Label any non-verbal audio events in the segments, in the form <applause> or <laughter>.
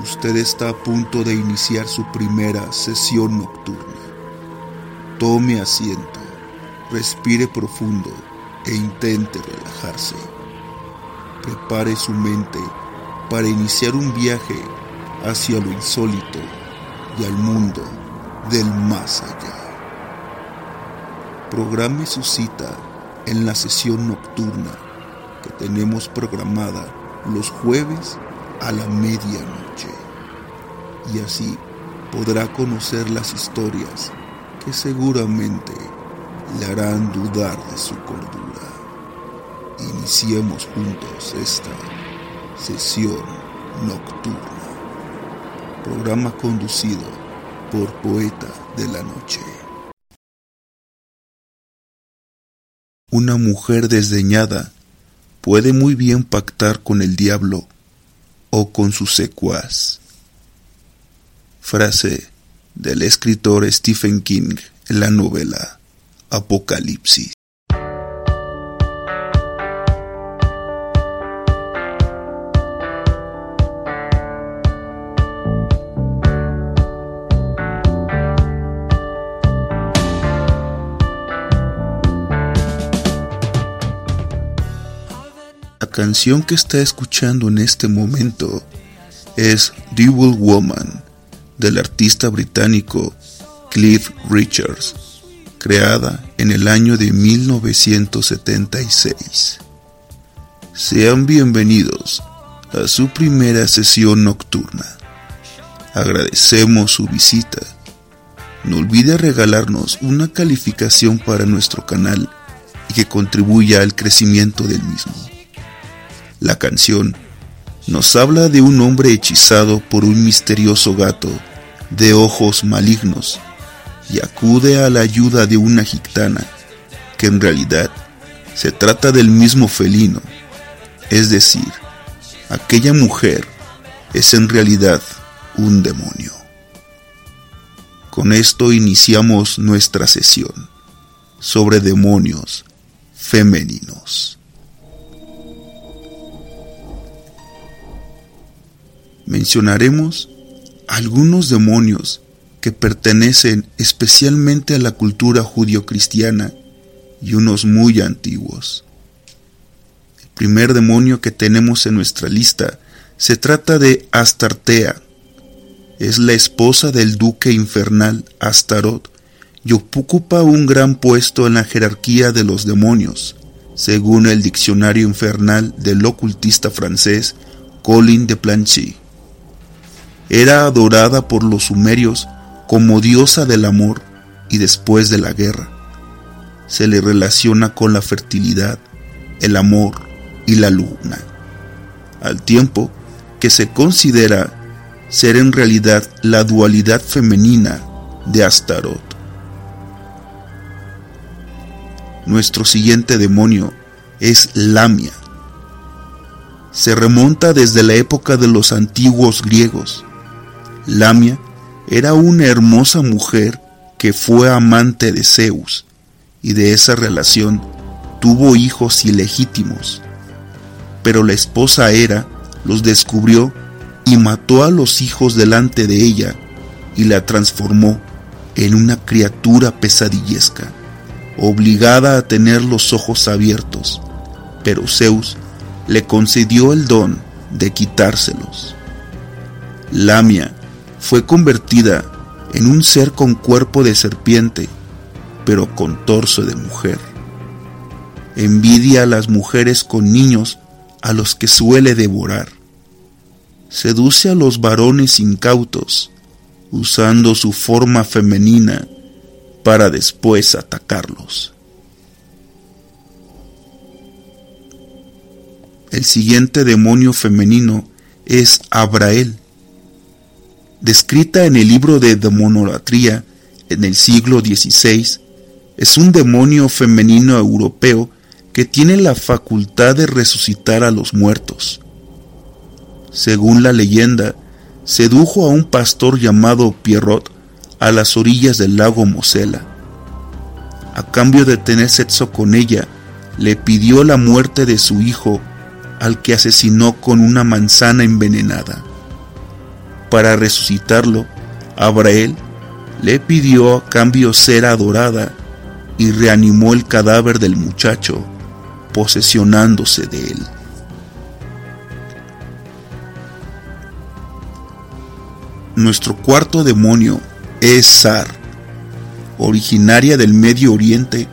Usted está a punto de iniciar su primera sesión nocturna. Tome asiento, respire profundo e intente relajarse. Prepare su mente para iniciar un viaje hacia lo insólito y al mundo del más allá. Programe su cita en la sesión nocturna que tenemos programada los jueves a la medianoche. Y así podrá conocer las historias que seguramente le harán dudar de su cordura. Iniciemos juntos esta sesión nocturna. Programa conducido por Poeta de la Noche. Una mujer desdeñada puede muy bien pactar con el diablo o con sus secuaz. Frase del escritor Stephen King en la novela Apocalipsis. Canción que está escuchando en este momento es Devil Woman del artista británico Cliff Richards, creada en el año de 1976. Sean bienvenidos a su primera sesión nocturna. Agradecemos su visita. No olvide regalarnos una calificación para nuestro canal y que contribuya al crecimiento del mismo. La canción nos habla de un hombre hechizado por un misterioso gato de ojos malignos y acude a la ayuda de una gitana, que en realidad se trata del mismo felino, es decir, aquella mujer es en realidad un demonio. Con esto iniciamos nuestra sesión sobre demonios femeninos. Mencionaremos algunos demonios que pertenecen especialmente a la cultura judio-cristiana y unos muy antiguos. El primer demonio que tenemos en nuestra lista se trata de Astartea. Es la esposa del duque infernal Astaroth y ocupa un gran puesto en la jerarquía de los demonios, según el diccionario infernal del ocultista francés Colin de Planchy era adorada por los sumerios como diosa del amor y después de la guerra. Se le relaciona con la fertilidad, el amor y la luna, al tiempo que se considera ser en realidad la dualidad femenina de Astaroth. Nuestro siguiente demonio es Lamia. Se remonta desde la época de los antiguos griegos Lamia era una hermosa mujer que fue amante de Zeus y de esa relación tuvo hijos ilegítimos. Pero la esposa Hera los descubrió y mató a los hijos delante de ella y la transformó en una criatura pesadillesca, obligada a tener los ojos abiertos, pero Zeus le concedió el don de quitárselos. Lamia fue convertida en un ser con cuerpo de serpiente, pero con torso de mujer. Envidia a las mujeres con niños a los que suele devorar. Seduce a los varones incautos, usando su forma femenina para después atacarlos. El siguiente demonio femenino es Abrael, descrita en el libro de demonolatría en el siglo XVI, es un demonio femenino europeo que tiene la facultad de resucitar a los muertos. Según la leyenda, sedujo a un pastor llamado Pierrot a las orillas del lago Mosela. A cambio de tener sexo con ella, le pidió la muerte de su hijo, al que asesinó con una manzana envenenada. Para resucitarlo, Abrael le pidió a cambio cera dorada y reanimó el cadáver del muchacho, posesionándose de él. Nuestro cuarto demonio es Sar. Originaria del Medio Oriente,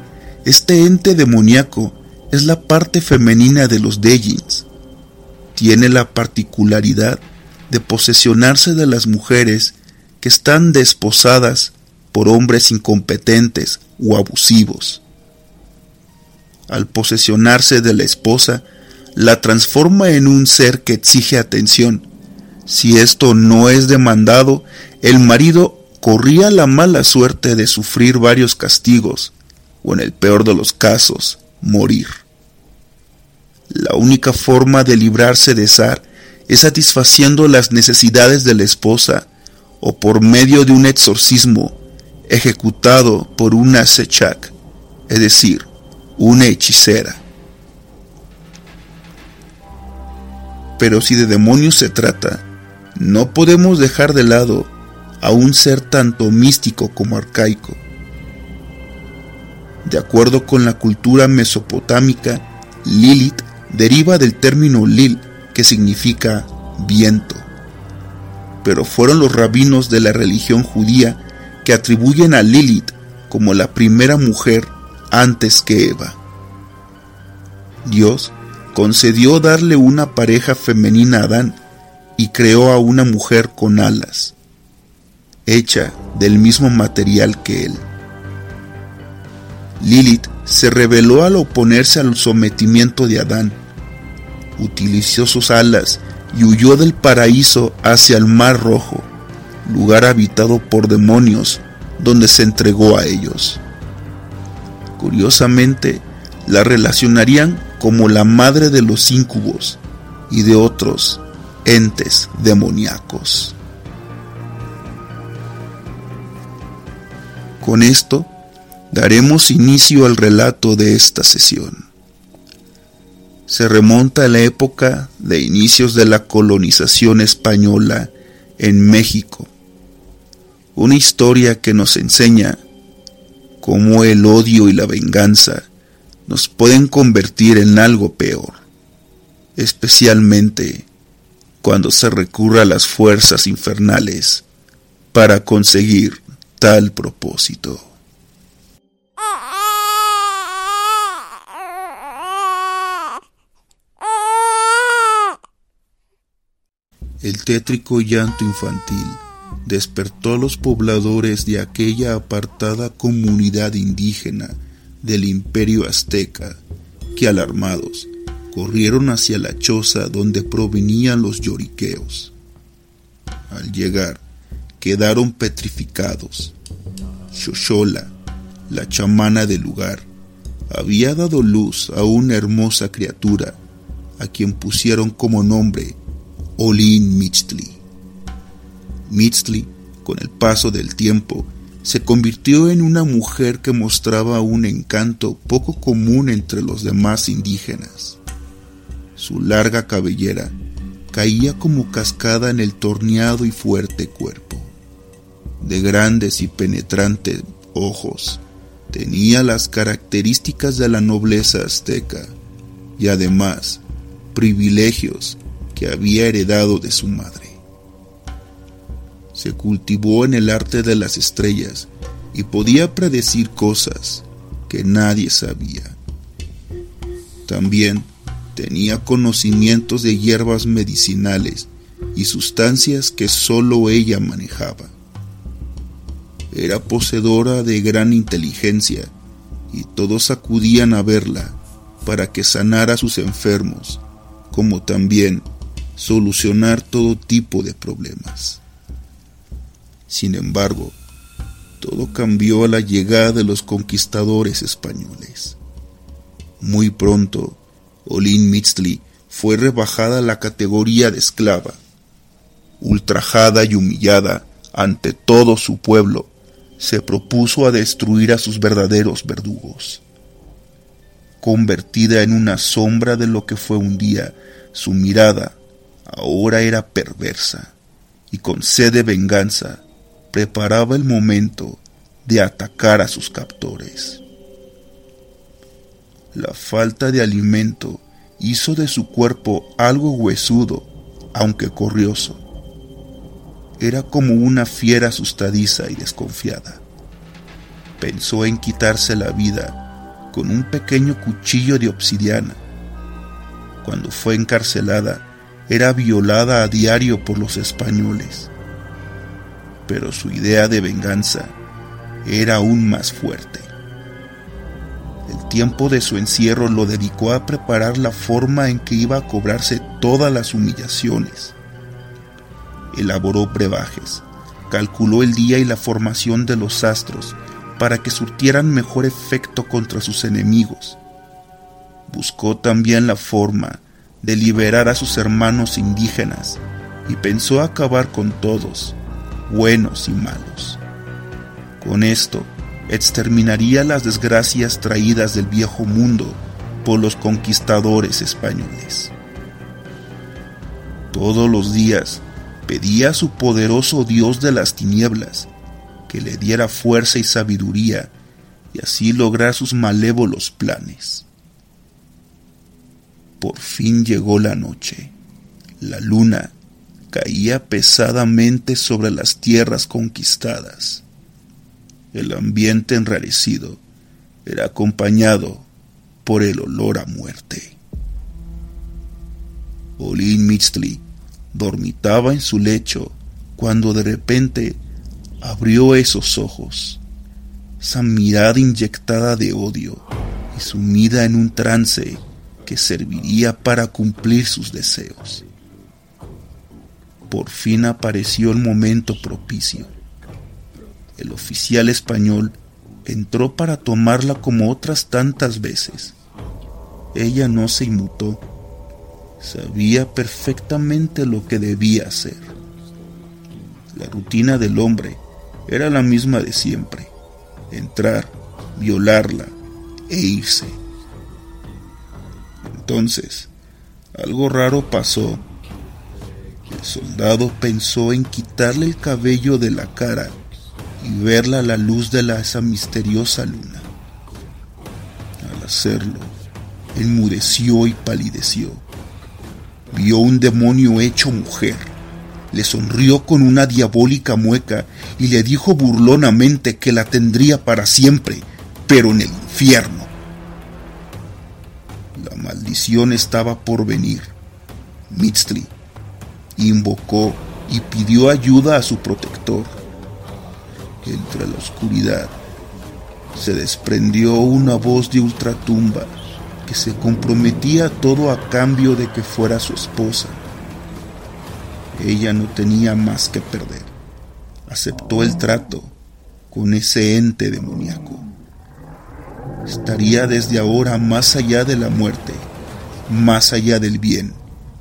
este ente demoníaco es la parte femenina de los Dejins. Tiene la particularidad de posesionarse de las mujeres que están desposadas por hombres incompetentes o abusivos. Al posesionarse de la esposa, la transforma en un ser que exige atención. Si esto no es demandado, el marido corría la mala suerte de sufrir varios castigos, o en el peor de los casos, morir. La única forma de librarse de Sar es satisfaciendo las necesidades de la esposa o por medio de un exorcismo ejecutado por una sechak, es decir, una hechicera. Pero si de demonios se trata, no podemos dejar de lado a un ser tanto místico como arcaico. De acuerdo con la cultura mesopotámica, Lilith deriva del término Lil, que significa viento. Pero fueron los rabinos de la religión judía que atribuyen a Lilith como la primera mujer antes que Eva. Dios concedió darle una pareja femenina a Adán y creó a una mujer con alas, hecha del mismo material que él. Lilith se rebeló al oponerse al sometimiento de Adán, utilizó sus alas y huyó del paraíso hacia el Mar Rojo, lugar habitado por demonios donde se entregó a ellos. Curiosamente, la relacionarían como la madre de los íncubos y de otros entes demoníacos. Con esto, daremos inicio al relato de esta sesión. Se remonta a la época de inicios de la colonización española en México, una historia que nos enseña cómo el odio y la venganza nos pueden convertir en algo peor, especialmente cuando se recurra a las fuerzas infernales para conseguir tal propósito. El tétrico llanto infantil despertó a los pobladores de aquella apartada comunidad indígena del imperio azteca, que alarmados corrieron hacia la choza donde provenían los lloriqueos. Al llegar, quedaron petrificados. Shoshola, la chamana del lugar, había dado luz a una hermosa criatura, a quien pusieron como nombre Olin Michtli. Michtli, con el paso del tiempo, se convirtió en una mujer que mostraba un encanto poco común entre los demás indígenas. Su larga cabellera caía como cascada en el torneado y fuerte cuerpo. De grandes y penetrantes ojos, tenía las características de la nobleza azteca y además privilegios que había heredado de su madre. Se cultivó en el arte de las estrellas y podía predecir cosas que nadie sabía. También tenía conocimientos de hierbas medicinales y sustancias que sólo ella manejaba. Era poseedora de gran inteligencia y todos acudían a verla para que sanara a sus enfermos, como también solucionar todo tipo de problemas. Sin embargo, todo cambió a la llegada de los conquistadores españoles. Muy pronto, Olin Mitzli fue rebajada a la categoría de esclava. Ultrajada y humillada ante todo su pueblo, se propuso a destruir a sus verdaderos verdugos. Convertida en una sombra de lo que fue un día, su mirada ahora era perversa y con sed de venganza preparaba el momento de atacar a sus captores. La falta de alimento hizo de su cuerpo algo huesudo, aunque corrioso. Era como una fiera asustadiza y desconfiada. Pensó en quitarse la vida con un pequeño cuchillo de obsidiana. Cuando fue encarcelada, era violada a diario por los españoles. Pero su idea de venganza era aún más fuerte. El tiempo de su encierro lo dedicó a preparar la forma en que iba a cobrarse todas las humillaciones. Elaboró brebajes, calculó el día y la formación de los astros para que surtieran mejor efecto contra sus enemigos. Buscó también la forma de liberar a sus hermanos indígenas y pensó acabar con todos, buenos y malos. Con esto, exterminaría las desgracias traídas del viejo mundo por los conquistadores españoles. Todos los días pedía a su poderoso Dios de las tinieblas que le diera fuerza y sabiduría y así lograr sus malévolos planes. Por fin llegó la noche. La luna caía pesadamente sobre las tierras conquistadas. El ambiente enrarecido era acompañado por el olor a muerte. Olin Mitzli dormitaba en su lecho cuando de repente abrió esos ojos, esa mirada inyectada de odio y sumida en un trance que serviría para cumplir sus deseos. Por fin apareció el momento propicio el oficial español entró para tomarla como otras tantas veces. Ella no se inmutó. Sabía perfectamente lo que debía hacer. La rutina del hombre era la misma de siempre. Entrar, violarla e irse. Entonces, algo raro pasó. El soldado pensó en quitarle el cabello de la cara y verla a la luz de la, esa misteriosa luna. Al hacerlo, enmudeció y palideció. Vio un demonio hecho mujer. Le sonrió con una diabólica mueca y le dijo burlonamente que la tendría para siempre, pero en el infierno. Maldición estaba por venir. Mitzli invocó y pidió ayuda a su protector entre la oscuridad se desprendió una voz de ultratumba que se comprometía todo a cambio de que fuera su esposa. Ella no tenía más que perder. Aceptó el trato con ese ente demoníaco. Estaría desde ahora más allá de la muerte, más allá del bien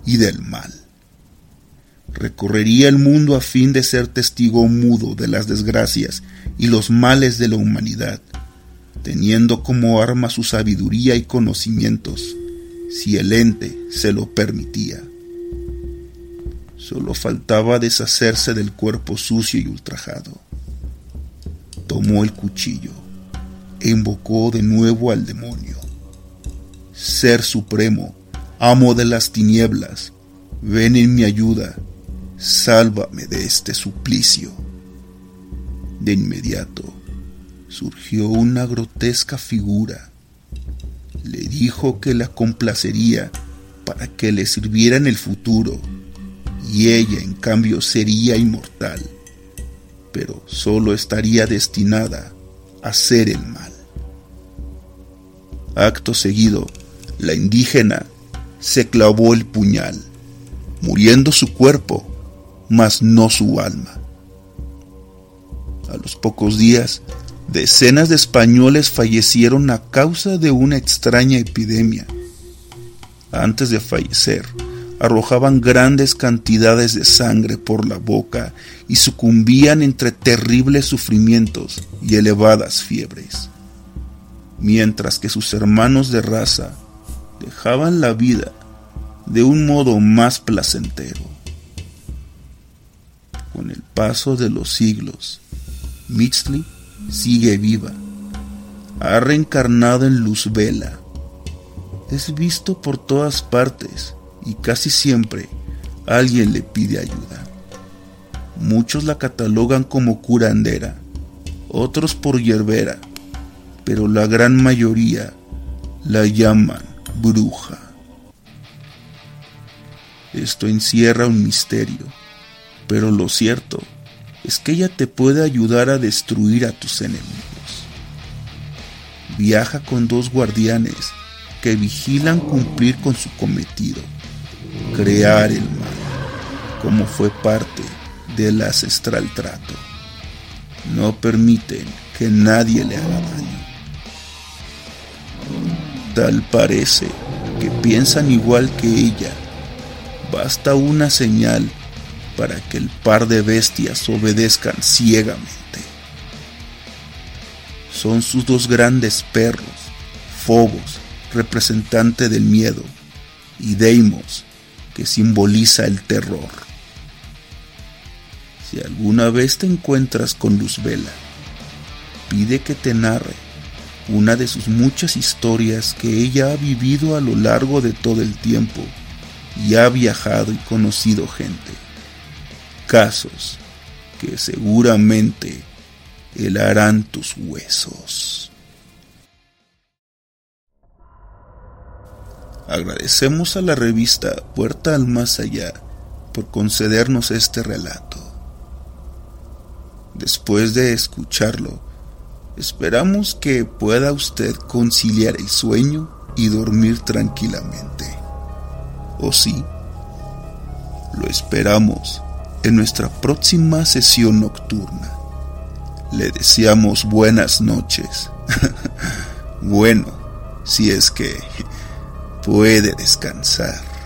y del mal recorrería el mundo a fin de ser testigo mudo de las desgracias y los males de la humanidad, teniendo como arma su sabiduría y conocimientos, si el ente se lo permitía. Solo faltaba deshacerse del cuerpo sucio y ultrajado. Tomó el cuchillo invocó de nuevo al demonio. Ser supremo, amo de las tinieblas, ven en mi ayuda sálvame de este suplicio. De inmediato surgió una grotesca figura. Le dijo que la complacería para que le sirviera en el futuro, y ella en cambio sería inmortal, pero solo estaría destinada a hacer el mal. Acto seguido, la indígena se clavó el puñal, muriendo su cuerpo mas no su alma. A los pocos días, decenas de españoles fallecieron a causa de una extraña epidemia. Antes de fallecer, arrojaban grandes cantidades de sangre por la boca y sucumbían entre terribles sufrimientos y elevadas fiebres, mientras que sus hermanos de raza dejaban la vida de un modo más placentero paso de los siglos, Mixley sigue viva. Ha reencarnado en Luzbela. Es visto por todas partes y casi siempre alguien le pide ayuda. Muchos la catalogan como curandera, otros por hierbera, pero la gran mayoría la llaman bruja. Esto encierra un misterio, pero lo cierto es que ella te puede ayudar a destruir a tus enemigos. Viaja con dos guardianes que vigilan cumplir con su cometido, crear el mal, como fue parte del ancestral trato. No permiten que nadie le haga daño. Tal parece que piensan igual que ella. Basta una señal para que el par de bestias obedezcan ciegamente. Son sus dos grandes perros, Fobos, representante del miedo, y Deimos, que simboliza el terror. Si alguna vez te encuentras con Luzbela, pide que te narre una de sus muchas historias que ella ha vivido a lo largo de todo el tiempo y ha viajado y conocido gente casos que seguramente helarán tus huesos. Agradecemos a la revista Puerta al Más Allá por concedernos este relato. Después de escucharlo, esperamos que pueda usted conciliar el sueño y dormir tranquilamente. O sí, lo esperamos en nuestra próxima sesión nocturna. Le deseamos buenas noches. <laughs> bueno, si es que puede descansar.